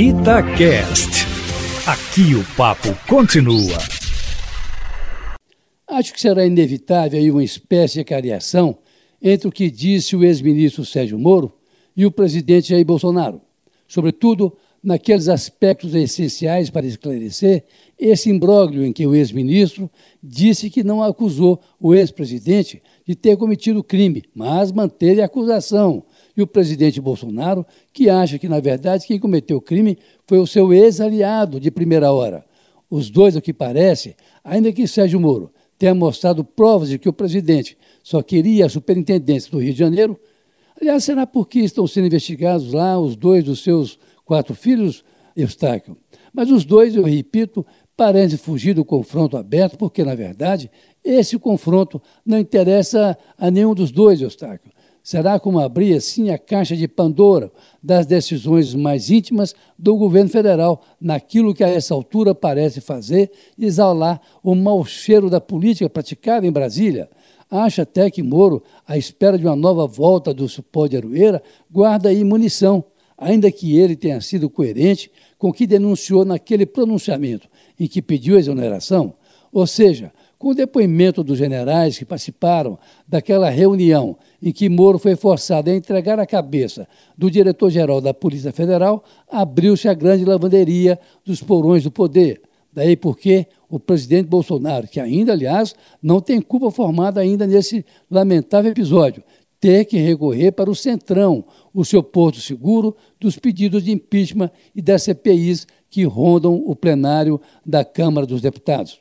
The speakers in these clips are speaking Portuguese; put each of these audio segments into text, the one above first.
Itacast. Aqui o papo continua. Acho que será inevitável aí uma espécie de cariação entre o que disse o ex-ministro Sérgio Moro e o presidente Jair Bolsonaro, sobretudo naqueles aspectos essenciais para esclarecer esse imbróglio em que o ex-ministro disse que não acusou o ex-presidente de ter cometido crime, mas manteve a acusação. E o presidente Bolsonaro, que acha que, na verdade, quem cometeu o crime foi o seu ex-aliado de primeira hora. Os dois, ao que parece, ainda que Sérgio Moro tenha mostrado provas de que o presidente só queria a superintendência do Rio de Janeiro, aliás, será porque estão sendo investigados lá os dois dos seus quatro filhos, Eustáquio? Mas os dois, eu repito, parecem fugir do confronto aberto, porque, na verdade, esse confronto não interessa a nenhum dos dois, Eustáquio. Será como abrir, assim, a caixa de Pandora das decisões mais íntimas do governo federal, naquilo que a essa altura parece fazer exalar o mau cheiro da política praticada em Brasília. Acha até que Moro, à espera de uma nova volta do supó de Aroeira, guarda aí munição, ainda que ele tenha sido coerente com o que denunciou naquele pronunciamento em que pediu exoneração, ou seja, com o depoimento dos generais que participaram daquela reunião em que Moro foi forçado a entregar a cabeça do diretor-geral da Polícia Federal, abriu-se a grande lavanderia dos porões do poder. Daí porque o presidente Bolsonaro, que ainda, aliás, não tem culpa formada ainda nesse lamentável episódio, ter que recorrer para o Centrão, o seu porto seguro dos pedidos de impeachment e das CPIs que rondam o plenário da Câmara dos Deputados.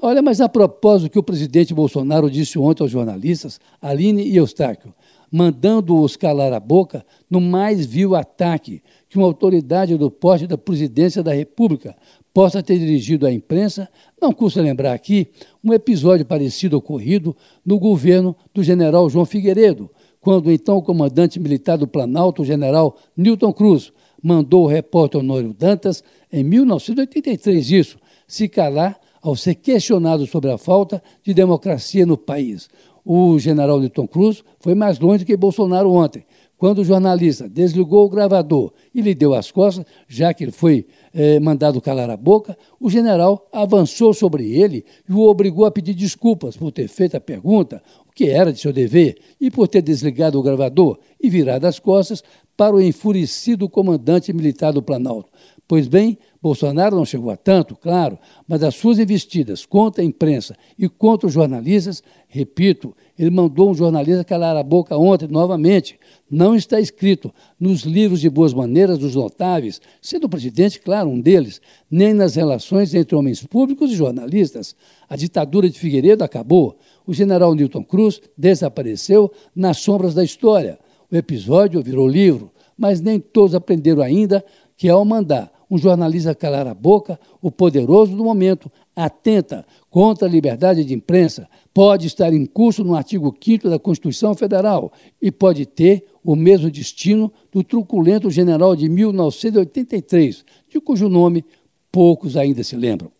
Olha, mas a propósito que o presidente Bolsonaro disse ontem aos jornalistas, Aline e Eustáquio, mandando-os calar a boca no mais vil ataque que uma autoridade do porte da presidência da República possa ter dirigido à imprensa, não custa lembrar aqui um episódio parecido ocorrido no governo do general João Figueiredo, quando então o comandante militar do Planalto, o general Newton Cruz, mandou o repórter Honório Dantas, em 1983, isso, se calar ao ser questionado sobre a falta de democracia no país. O general Newton Cruz foi mais longe que Bolsonaro ontem, quando o jornalista desligou o gravador e lhe deu as costas, já que ele foi eh, mandado calar a boca, o general avançou sobre ele e o obrigou a pedir desculpas por ter feito a pergunta, o que era de seu dever, e por ter desligado o gravador e virado as costas para o enfurecido comandante militar do Planalto. Pois bem, Bolsonaro não chegou a tanto, claro, mas as suas investidas contra a imprensa e contra os jornalistas, repito, ele mandou um jornalista calar a boca ontem novamente. Não está escrito nos livros de boas maneiras dos notáveis, sendo o presidente, claro, um deles, nem nas relações entre homens públicos e jornalistas. A ditadura de Figueiredo acabou. O general Newton Cruz desapareceu nas sombras da história. O episódio virou livro, mas nem todos aprenderam ainda que, ao mandar um jornalista calar a boca, o poderoso do momento atenta contra a liberdade de imprensa, pode estar em curso no artigo 5 da Constituição Federal e pode ter o mesmo destino do truculento general de 1983, de cujo nome poucos ainda se lembram.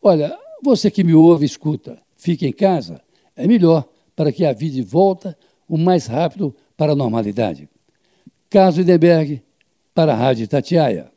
Olha, você que me ouve, escuta, fique em casa, é melhor para que a vida volta o mais rápido para a normalidade. Carlos Lindenberg, para a Rádio Tatiaia.